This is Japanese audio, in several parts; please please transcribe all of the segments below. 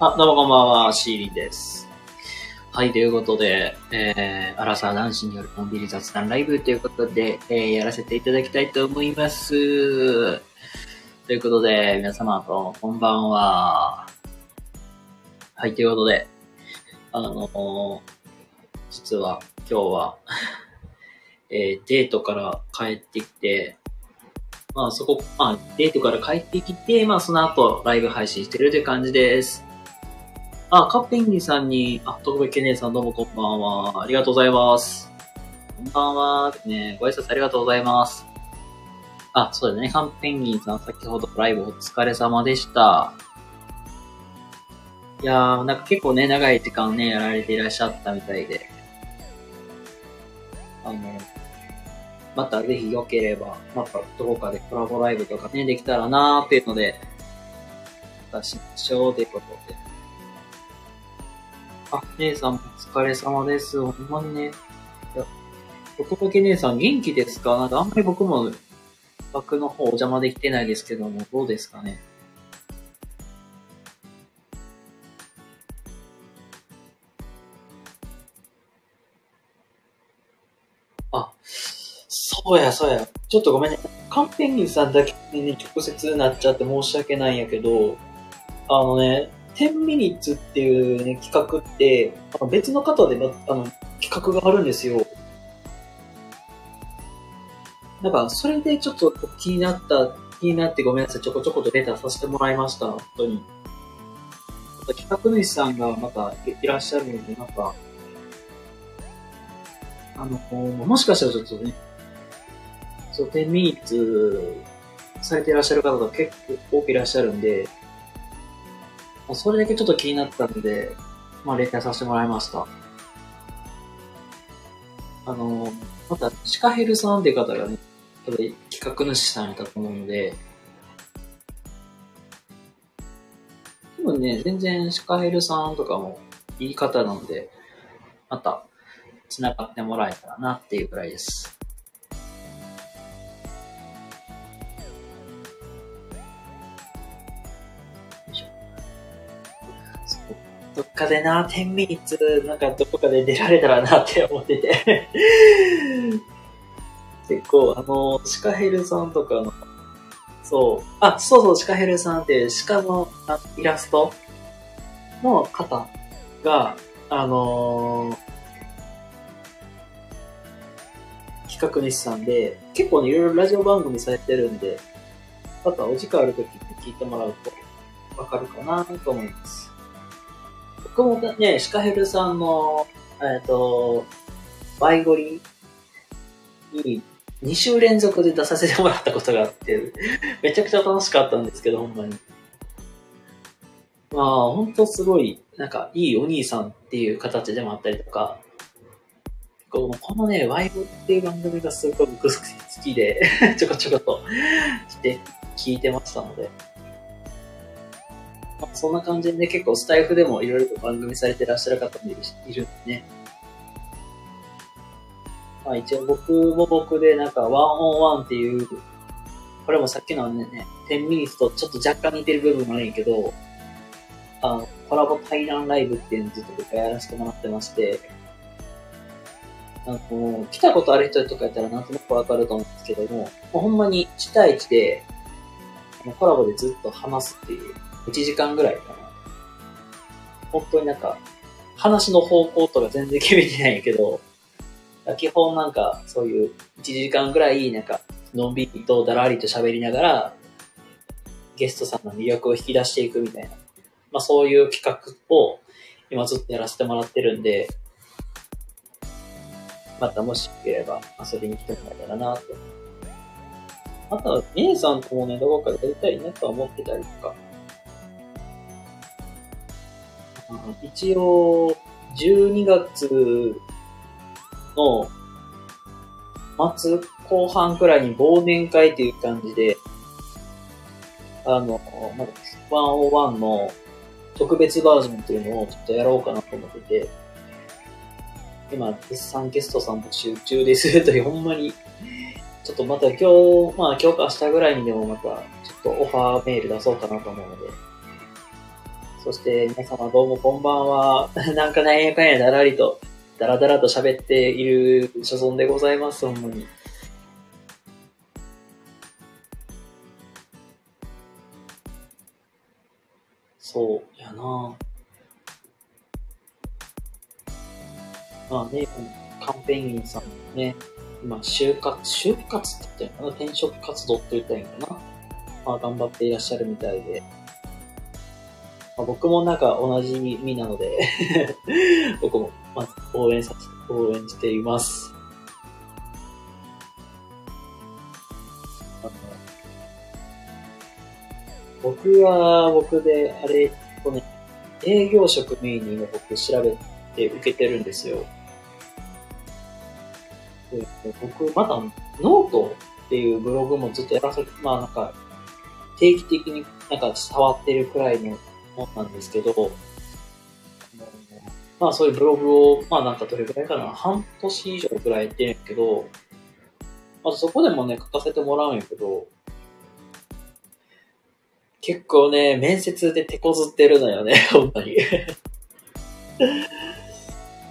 あ、どうもこんばんは、シーリンです。はい、ということで、えー、アラサー男子によるのんびり雑談ライブということで、えー、やらせていただきたいと思います。ということで、皆様どうもこんばんは。はい、ということで、あのー実は今日は、えー、デートから帰ってきて、まあそこ、まあデートから帰ってきて、まあその後ライブ配信してるという感じです。あ、カッペンギンさんに、あ、特別姉さんどうもこんばんは。ありがとうございます。こんばんは。ね、ご挨拶ありがとうございます。あ、そうだね。カンペンギンさん、先ほどライブお疲れ様でした。いやー、なんか結構ね、長い時間ね、やられていらっしゃったみたいで。あの、またぜひ良ければ、またどこかでコラボライブとかね、できたらなーっていうので、またしましょうということで。あ、姉さんお疲れ様です。ほんまにね。いや、男かけ姉さん元気ですか？なんかあんまり僕も、枠の方お邪魔できてないですけども、どうですかね？あ、そうや、そうや。ちょっとごめんね。カンペンギンさんだけに、直接なっちゃって申し訳ないんやけど、あのね、10ミニッツっていうね、企画っ、あの別の方で、あの、企画があるんですよ。なんか、それでちょっと気になった、気になってごめんなさい。ちょこちょことレタさせてもらいました。本当に。企画主さんがまたいらっしゃるので、なんか、あの、もしかしたらちょっとね、そう、10ミニッツされていらっしゃる方が結構多くいらっしゃるんで、それだけちょっと気になったので、まあ、レターさせてもらいました。あの、また、シカヘルさんっていう方がね、企画主さんやったと思うので、多分ね、全然シカヘルさんとかもいい方なので、また、繋がってもらえたらなっていうくらいです。どっかでな、10ミニッツ、なんかどこかで出られたらなって思ってて。結構、あの、シカヘルさんとかの、そう、あ、そうそう、シカヘルさんって、鹿のあイラストの方が、あのー企画主さんで、結構ね、いろいろラジオ番組されてるんで、またお時間あるときって聞いてもらうとわかるかなと思います。僕もね、シカヘルさんの、えっ、と、バイゴリに2週連続で出させてもらったことがあって、めちゃくちゃ楽しかったんですけど、ほんまに。まあ、ほんとすごい、なんか、いいお兄さんっていう形でもあったりとか、このこのね、ワイブっていう番組がすごく好きで、ちょこちょことして聞いてましたので、まあ、そんな感じでね、結構スタイフでもいろいろと番組されてらっしゃる方もいるいるんでね。まあ一応僕も僕でなんかワンオンワンっていう、これもさっきのね、10ミニッツとちょっと若干似てる部分もあるんやけど、あの、コラボ対談ライブっていうのずっと僕はやらせてもらってまして、あの、来たことある人とかやったらなんとなくわかると思うんですけども、もうほんまに1対1で、コラボでずっと話すっていう、1時間ぐらいかな。本当になんか、話の方向とか全然決めてないけど、基本なんか、そういう1時間ぐらい、なんか、のんびりとだらりと喋りながら、ゲストさんの魅力を引き出していくみたいな、まあそういう企画を今ずっとやらせてもらってるんで、またもしよければ遊びに来てもらえたらなと。あとは、姉さんともね、どこかでやりたいなとは思ってたりとか。一応、12月の末後半くらいに忘年会っていう感じで、あの、まだ101の特別バージョンっていうのをちょっとやろうかなと思ってて、今、絶賛ゲストさん募集中です。という、ほんまに、ちょっとまた今日、まあ今日か明日ぐらいにでもまた、ちょっとオファーメール出そうかなと思うので、そして皆様どうもこんばんは。なんかなんやかんやだらりと、だらだらと喋っている所存でございます、ほんまに。そう、やなまあね、カンペンギンさんもね、今、就活、就活って言ったのかな？転職活動って言ったんやかな？まあ、頑張っていらっしゃるみたいで。まあ、僕もなんか同じ身なので 僕も、まあ、応援させて、応援しています。僕は僕で、あれ、この営業職メインに今僕調べて受けてるんですよ。で僕、まだノートっていうブログもずっとやらせて、まあなんか、定期的になんか触ってるくらいのもんなんですけど、まあそういうブログを、まあなんかどれくらいかな、半年以上くらいやってるんやけど、まずそこでもね、書かせてもらうんやけど、結構ね、面接で手こずってるのよね、本当に。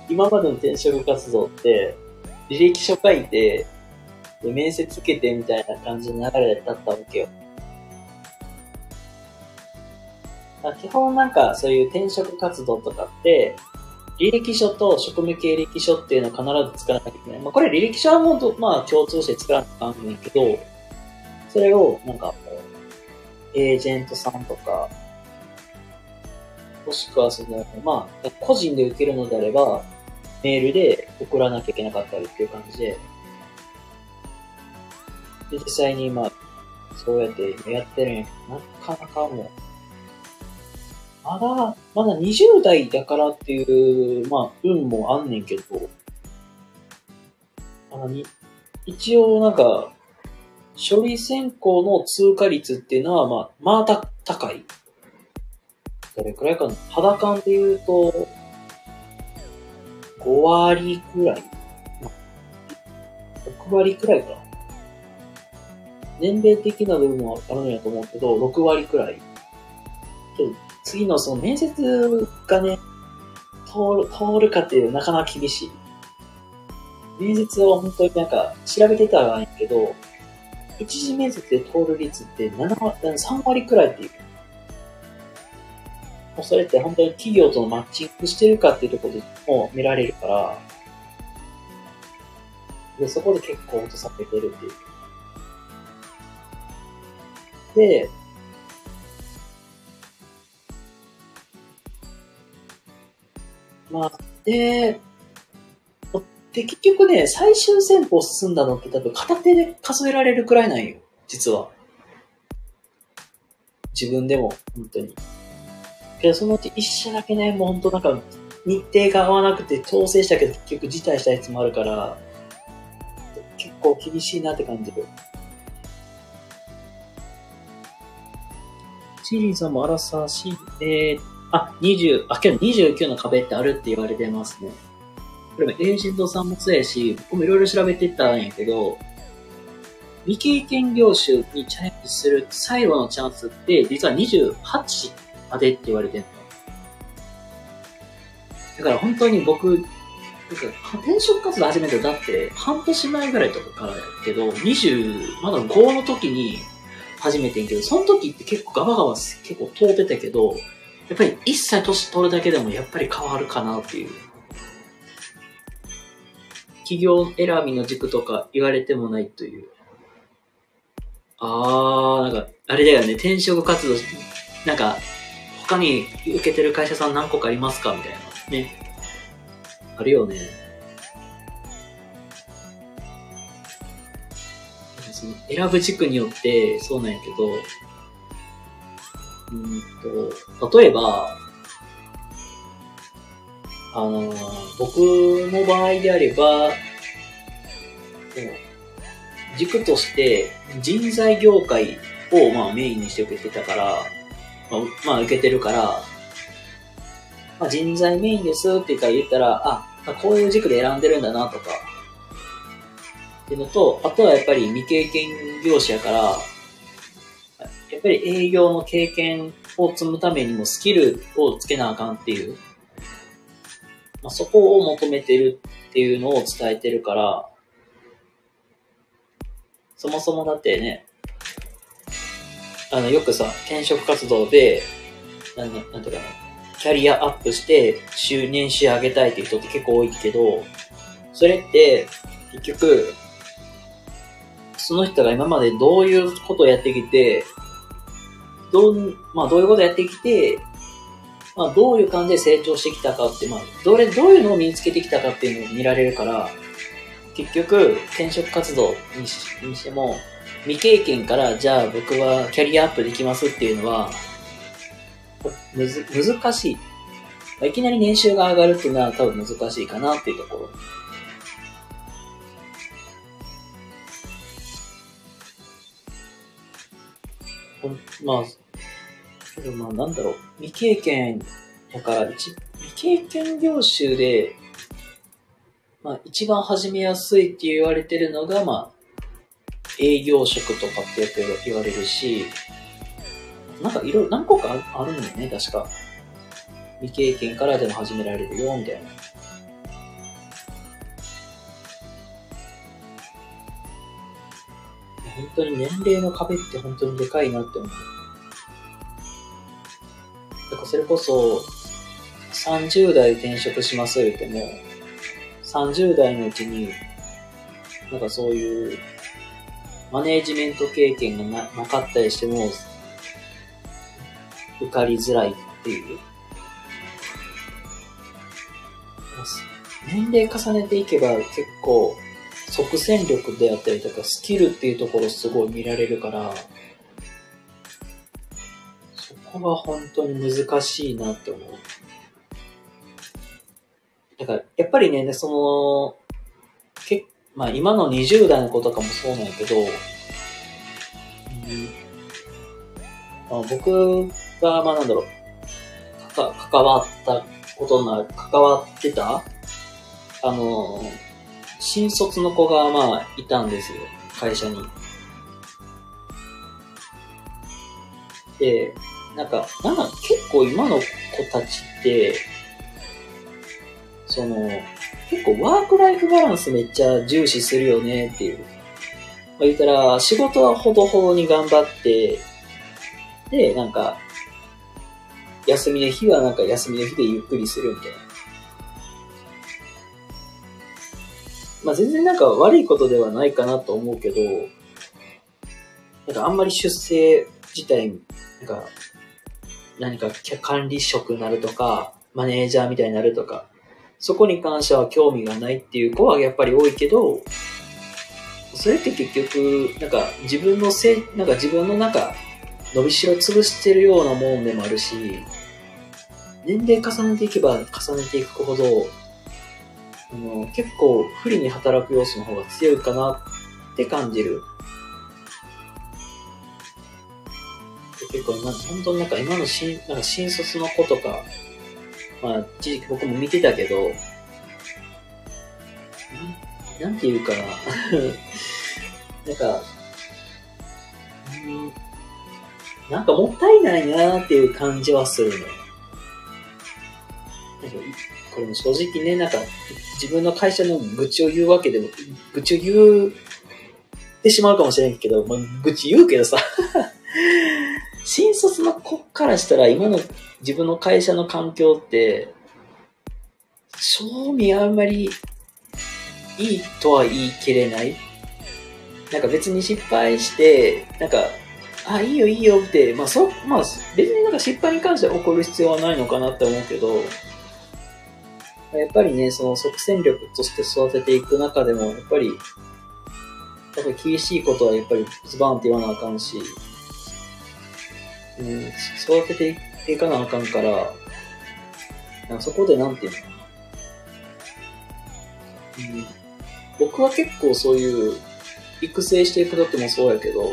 今までの転職活動って、履歴書書いて、で面接受けてみたいな感じの流れだったわけよ。基本なんかそういう転職活動とかって、履歴書と職務経歴書っていうのを必ず作らなきゃいけない。まあこれ履歴書はもうまあ共通して作らなきゃいけないけど、それをなんか、エージェントさんとか、もしくはその、まあ、個人で受けるのであれば、メールで送らなきゃいけなかったりっていう感じで、で実際にまあ、そうやってやってるんやけど、なかなかもう、まだ、まだ20代だからっていう、まあ、運もあんねんけど、あのに一応なんか、処理選考の通過率っていうのは、まあ、まあた、高い。どれくらいかな肌感で言うと、5割くらい。6割くらいか。年齢的な部分はあるんやと思うけど、6割くらい。次のその面接がね、通る、通るかっていうのはなかなか厳しい。面接は本当になんか調べてたらいいけど、一次面接で通る率って7割、3割くらいっていう。もうそれって本当に企業とのマッチングしてるかっていうところでも見られるから、で、そこで結構落とされてるっていう。で、まあ、で、で、結局ね、最終戦法進んだのって多分片手で数えられるくらいなんよ。実は。自分でも、本当に。けど、そのうち一社だけね、もう本当なんか、日程が合わなくて調整したけど結局辞退したやつもあるから、結構厳しいなって感じる。シリンさんもアラサーし、えー、あ、20、あ、けど29の壁ってあるって言われてますね。これもエージェントさんもそうやし、僕もいろいろ調べてたんやけど、未経験業種にチャレンジする最後のチャンスって、実は28までって言われてるの。だから本当に僕、転職活動始めただって半年前ぐらいとかからやけど、20、まだ5の時に始めてんけど、その時って結構ガバガバ結構通ってたけど、やっぱり一切年取るだけでもやっぱり変わるかなっていう。企業選びの軸とか言われてもないという。あー、なんか、あれだよね、転職活動、なんか、他に受けてる会社さん何個かありますかみたいな。ね。あるよね。その選ぶ軸によってそうなんやけど、うんと、例えば、あの、僕の場合であれば、軸として人材業界をまあメインにして受けてたから、まあ、まあ受けてるから、まあ、人材メインですって言ったら、あ、こういう軸で選んでるんだなとか、っていうのと、あとはやっぱり未経験業種やから、ぱり営業の経験を積むためにもスキルをつけなあかんっていう、まあ、そこを求めてるっていうのを伝えてるから、そもそもだってね、あの、よくさ、転職活動で、なん、なんていうかな、キャリアアップして、収、年収上げたいっていう人って結構多いけど、それって、結局、その人が今までどういうことをやってきて、どう、まあどういうことやってきて、まあどういう感じで成長してきたかって、まあどれ、どういうのを身につけてきたかっていうのを見られるから、結局転職活動にしても、未経験からじゃあ僕はキャリアアップできますっていうのは、むず、難しい。いきなり年収が上がるっていうのは多分難しいかなっていうところ。まあ、けどまあなんだろう、未経験だから未経験業種で、まあ一番始めやすいって言われてるのが、まあ、営業職とかってよく言われるし、なんかいろいろ何個かあるんだよね、確か。未経験からでも始められるよ、みたいな。本当に年齢の壁って本当にでかいなって思う。それこそ、30代転職します言っても、30代のうちに、なんかそういう、マネージメント経験がななかったりしても、受かりづらいっていう。年齢重ねていけば結構即戦力であったりとか、スキルっていうところすごい見られるから、こが本当に難しいなって思う。だから、やっぱりね、その、けまあ今の20代の子とかもそうなんやけど、うんまあ、僕が、まあなんだろう、か、関わったことな、関わってた、あの、新卒の子がまあいたんですよ、会社に。で、なんか、なんか結構今の子たちって、その、結構ワークライフバランスめっちゃ重視するよねっていう。まあ、言ったら、仕事はほどほどに頑張って、で、なんか、休みの日はなんか休みの日でゆっくりするみたいな。まあ全然なんか悪いことではないかなと思うけど、なんかあんまり出世自体、なんか、何か管理職になるとか、マネージャーみたいになるとか、そこに関しては興味がないっていう子はやっぱり多いけど、それって結局、なんか自分のせい、なんか自分のなんか伸びしろ潰してるようなもんでもあるし、年齢重ねていけば重ねていくほど、あの結構不利に働く要素の方が強いかなって感じる。結構、本当になんか今の新なんか新卒の子とか、まあ、一時期僕も見てたけど、なんなんていうかな。なんか、んなんかもったいないなーっていう感じはするね。これも正直ね、なんか、自分の会社の愚痴を言うわけでも、愚痴を言ってしまうかもしれんけど、まあ、愚痴言うけどさ新卒の子からしたら今の自分の会社の環境って、正味あんまりいいとは言い切れない。なんか別に失敗して、なんか、あ、いいよいいよって、まあそ、まあ別になんか失敗に関しては怒る必要はないのかなって思うけど、やっぱりね、その即戦力として育てていく中でも、やっぱり、やっぱり厳しいことはやっぱりズバンって言わなあかんし、うん、育てていかなあかんから、かそこでなんていうのかな。うん、僕は結構そういう育成していく時もそうやけど、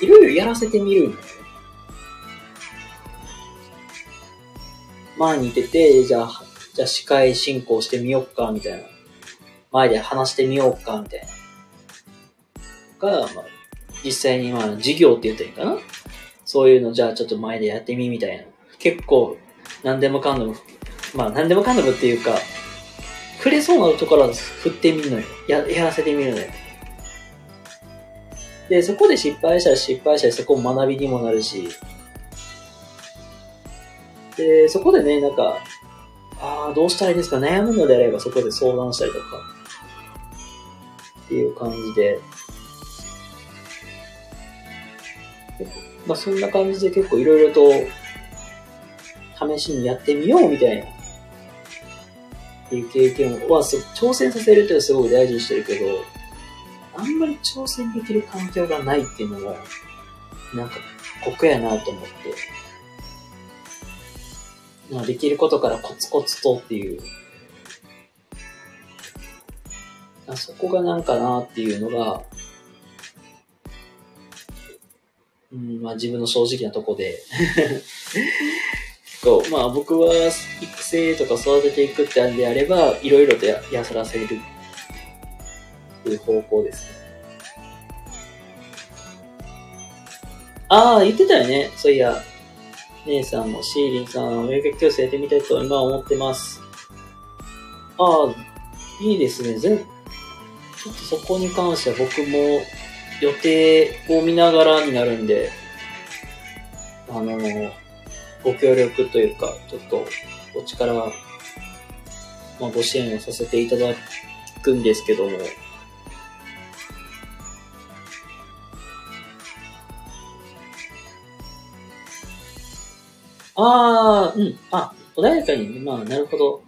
いろいろやらせてみるんだよね。前に出て、じゃあ、じゃあ司会進行してみよっか、みたいな。前で話してみようか、みたいな。が、まあ、実際にまあ授業って言ったらいいかな？そういうのじゃあちょっと前でやってみみたいな。結構何でもかんでも、まあ何でもかんでもっていうか、触れそうなところは振ってみるのよ。や、やらせてみるのよ。で、そこで失敗したら失敗したらそこも学びにもなるし、で、そこでね、なんか、ああ、どうしたらいいですか？悩むのであればそこで相談したりとか、っていう感じで、まあそんな感じで結構いろいろと試しにやってみようみたいな、っていう経験を、は挑戦させるってすごく大事にしてるけど、あんまり挑戦できる環境がないっていうのも、なんか酷やなと思って、まあできることからコツコツとっていう、あそこがなんかなっていうのが、うん、まあ自分の正直なとこで そう、まあ僕は育成とか育てていくってあんであれば、いろいろとややらせるっていう方向ですね。ああ、言ってたよね。そういや、姉さんもシーリンさん、英語教室やってみたいと今思ってます。ああ、いいですね。全、ちょっとそこに関しては僕も予定を見ながらになるんで、あの、ご協力というか、ちょっとお力、まあ、ご支援をさせていただくんですけども、ああ、うん。あ、穏やかに、まあ、なるほど。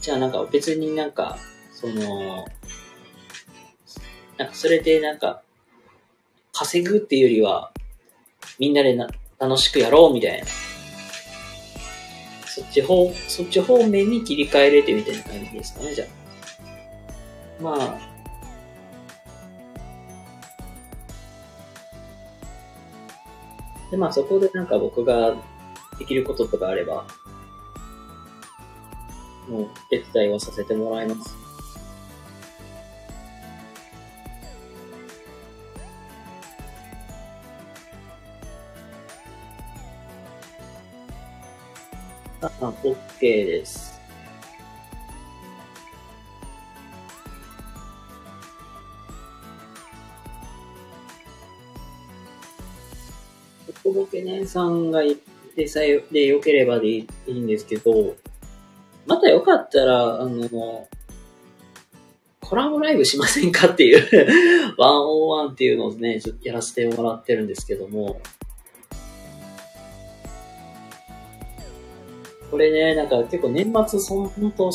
じゃあなんか別になんか、その、なんかそれでなんか、稼ぐっていうよりは、みんなでな楽しくやろうみたいな。そっち方、そっち方面に切り替えれてみたいな感じですかね、じゃあ。まあ、で、まあそこでなんか僕ができることとかあれば、もう手伝いをさせてもらいます。あ、OK です。ボボケねさんがいてさえで良ければでいいんですけど、またよかったら、あの、コラボライブしませんかっていう ワンオンワンっていうのをね、ちょっとやらせてもらってるんですけども、これね、なんか結構年末、その本当、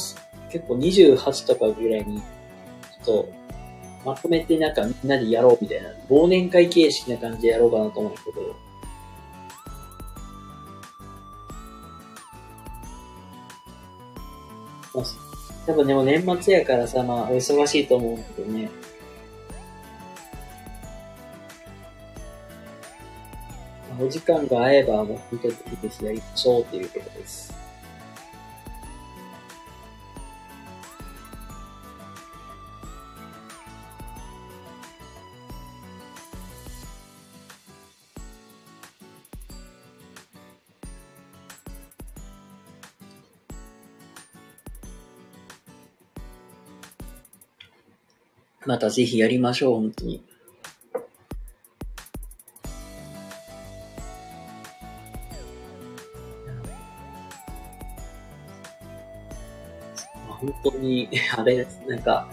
結構28とかぐらいに、ちょっと、まとめてなんかみんなでやろうみたいな、忘年会形式な感じでやろうかなと思うんだけど、まあ、多分でも年末やからさ、まあ、お忙しいと思うんだけどね。お時間が合えば、もう本当にぜひやりましょうっていうことです。またぜひやりましょう、本当に。本当に、あれです。なんか、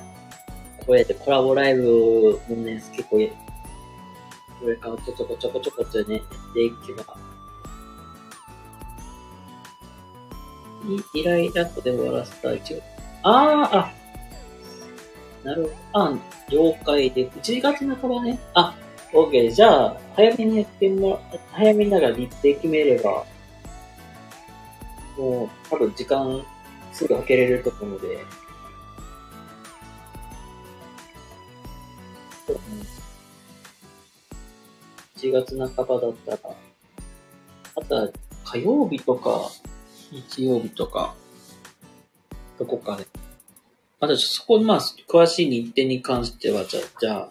こうやってコラボライブもね、結構、これからちょこちょこちょこちょこってね、やっていけば、イライラットで終わらせた一応。ああ、あ、なるほど。あ、了解で。1月半ばね。あ、OK。じゃあ、早めにやってもら、早めになら日程決めれば、もう、多分時間すぐ開けれると思うので、そうね。1月半ばだったら、あとは火曜日とか、日曜日とか、どこかで、まだそこ、まあ、詳しい日程に関しては、じゃあ、じゃあ、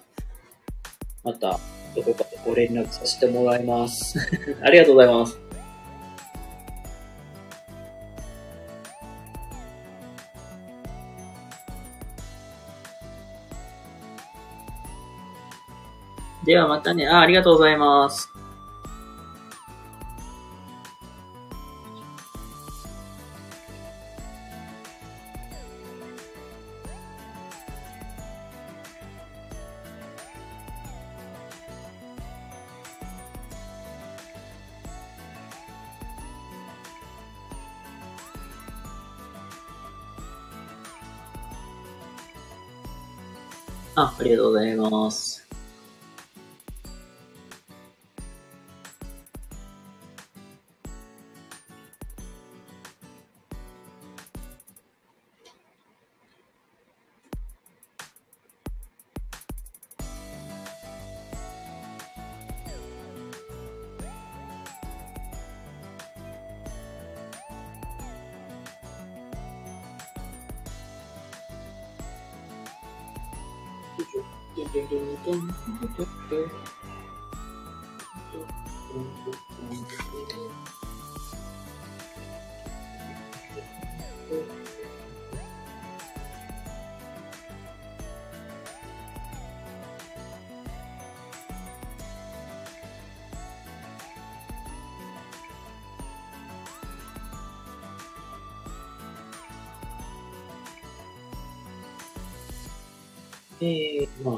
また、どこかでご連絡させてもらいます。ありがとうございます。ではまたね。あ、ありがとうございます。ます。Thank you.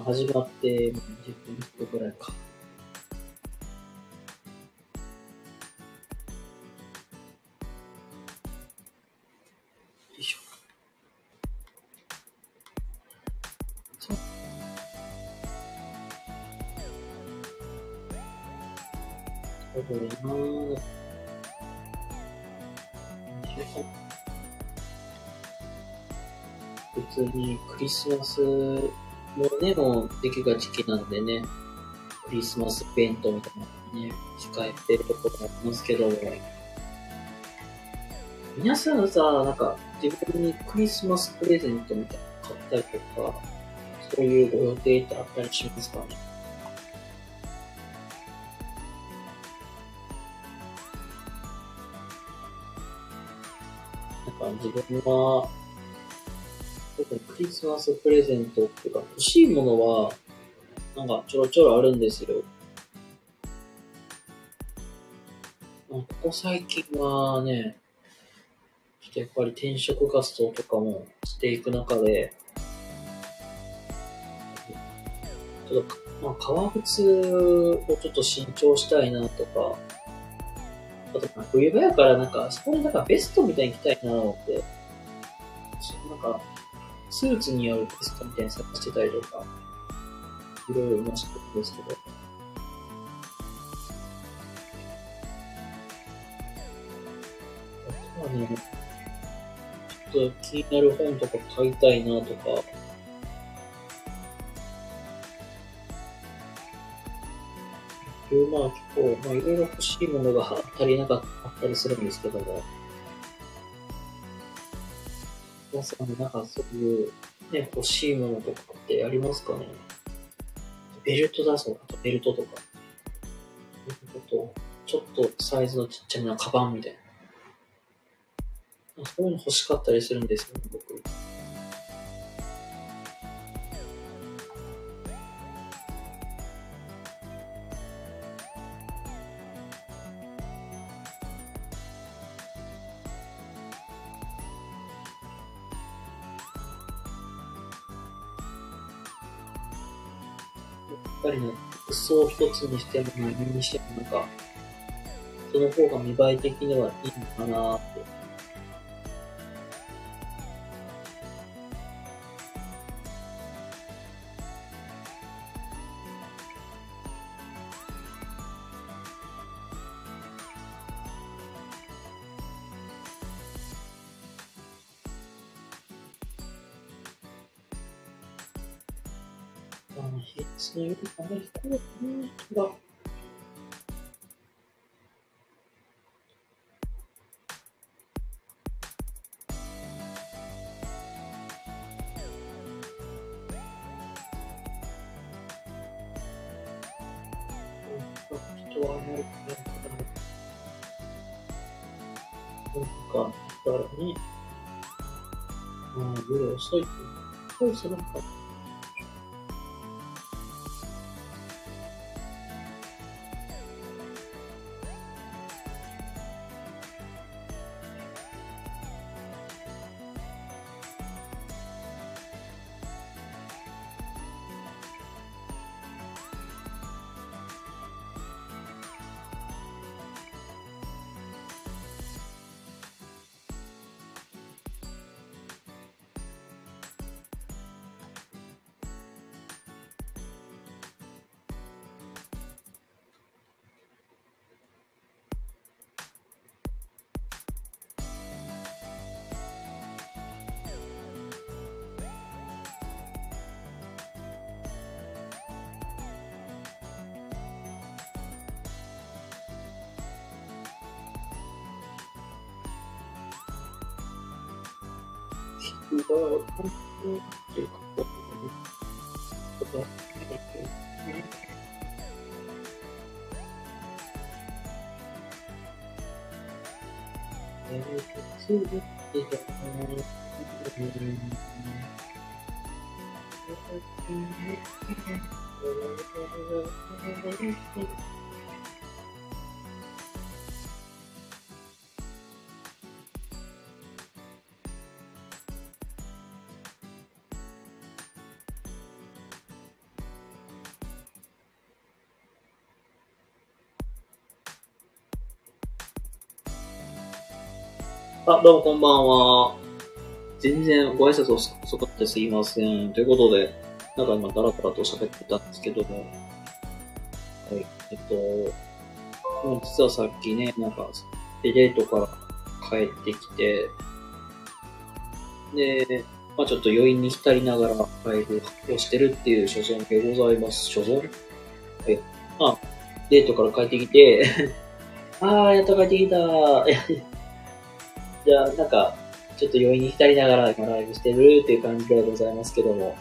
始まって10分くらいか。よいしょ。そう。そうだなぁ。普通にクリスマスもうね、もうできが時期なんでね、クリスマスイベントみたいなのね、控えてるところもありますけど、皆さんさ、なんか自分にクリスマスプレゼントみたいなの買ったりとか、そういうご予定ってあったりしますかね？なんか自分は、クリスマスプレゼントっていうか、欲しいものは、なんかちょろちょろあるんですよ。ここ最近はね、ちょっとやっぱり転職活動とかもしていく中で、ちょっと、まあ、革靴をちょっと新調したいなとか、あと、冬場やからなんか、そこになんかベストみたいに着たいなって、なんか、スーツによるベストみたいに探してたりとか、いろいろ今してるんですけど、あとはね、ちょっと気になる本とか買いたいなとか、まあ結構、まあいろいろ欲しいものが足りなかったりするんですけども、皆さんなんかそういうね、欲しいものとかってありますかね？ベルトだそう、あとベルトとか。あと、ちょっとサイズのちっちゃめなカバンみたいな。そういうの欲しかったりするんですよね、僕。ぱりね、服装一つにしても何にしてもなんか、その方が見栄え的にはいいのかなって。とはあんまりなんか、だからね、まあ、夜遅いて、そうするのか。人が本当にっていうか、こうことがえーと、ど、う、もこんばんは。全然ご挨拶を遅かってすいません。ということで、なんか今ダラダラと喋ってたんですけども、はい、えっと、もう実はさっきね、なんか、デートから帰ってきて、で、まあちょっと余韻に浸りながらライブをしてるっていう所存でございます。所存？はい。まあ、デートから帰ってきて、あー、やっと帰ってきたー。じゃあ、なんか、ちょっと余韻に浸りながら今ライブしてるっていう感じではございますけども。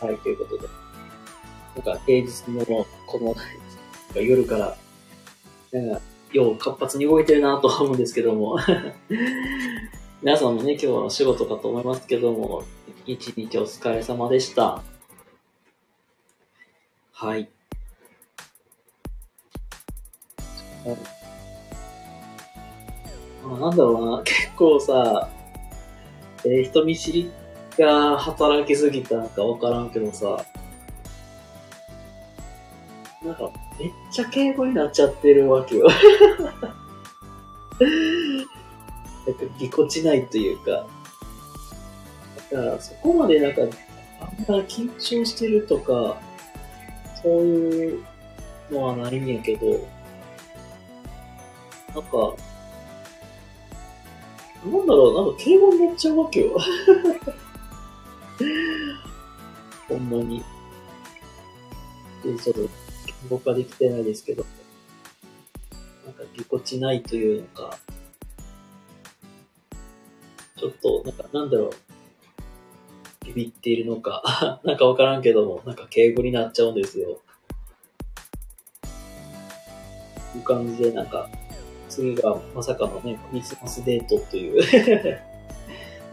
はい、ということで。なんか平日のこの夜から、なんか、よう活発に動いてるなと思うんですけども。皆さんもね、今日は仕事かと思いますけども、一日お疲れ様でした。はい。まあなんだろうな、結構さ、えー、人見知りが働きすぎたんかわからんけどさ、なんか、めっちゃ敬語になっちゃってるわけよ。なんか、ぎこちないというか、だから、そこまでなんか、あんま緊張してるとか、そういうのはないんやけど、なんか、なんだろう、なんか敬語になっちゃうわけよ。ほんまに。で、ちょっと、僕はできてないですけど、なんかぎこちないというのか、ちょっと、なんか、なんだろう、ビビっているのか、なんかわからんけども、なんか敬語になっちゃうんですよ。いう感じで、なんか、次がまさかのね、クリスマスデートという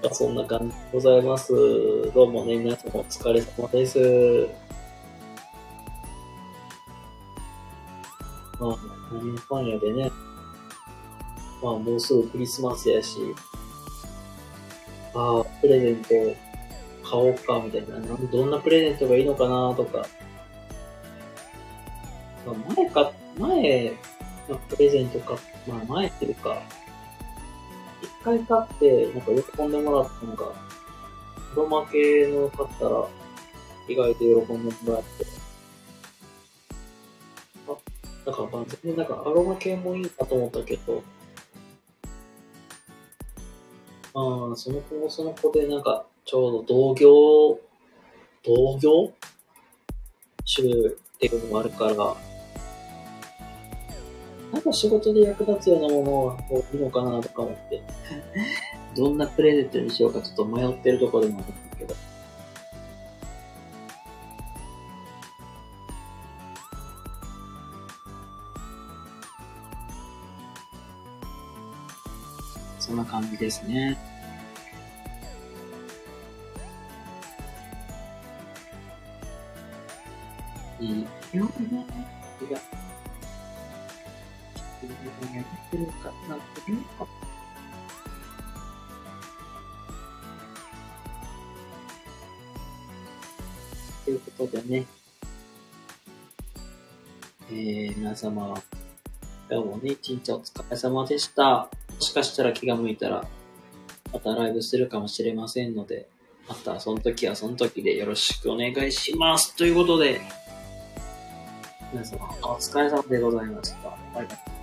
そんな感じでございます。どうもね、皆さんお疲れ様です。まあ、何のパン屋でね、まあもうすぐクリスマスやし、ああ、プレゼント買おうか、みたいな。どんなプレゼントがいいのかな、とか。まあ、前か、前、まあ、プレゼント買っまあ前っていうか、一回買って、なんか喜んでもらったのが、黒負けの買ったら、意外と喜んでもらって、あ、だからまあ全然なんかアロマ系もいいかと思ったけど、まあ、その子もその子でなんか、ちょうど同業、同業?種っていうのもあるから、なんか仕事で役立つようなものがこういいのかなとか思って、どんなプレゼントにしようかちょっと迷ってるところでもあるんだけど。そんな感じですね。いいよね。いや。やってるかなって。ということでね。えー、皆様、今日もね、一日お疲れ様でした。もしかしたら気が向いたら、またライブするかもしれませんので、またその時はその時でよろしくお願いします。ということで、皆様、お疲れ様でございました。バイバイ。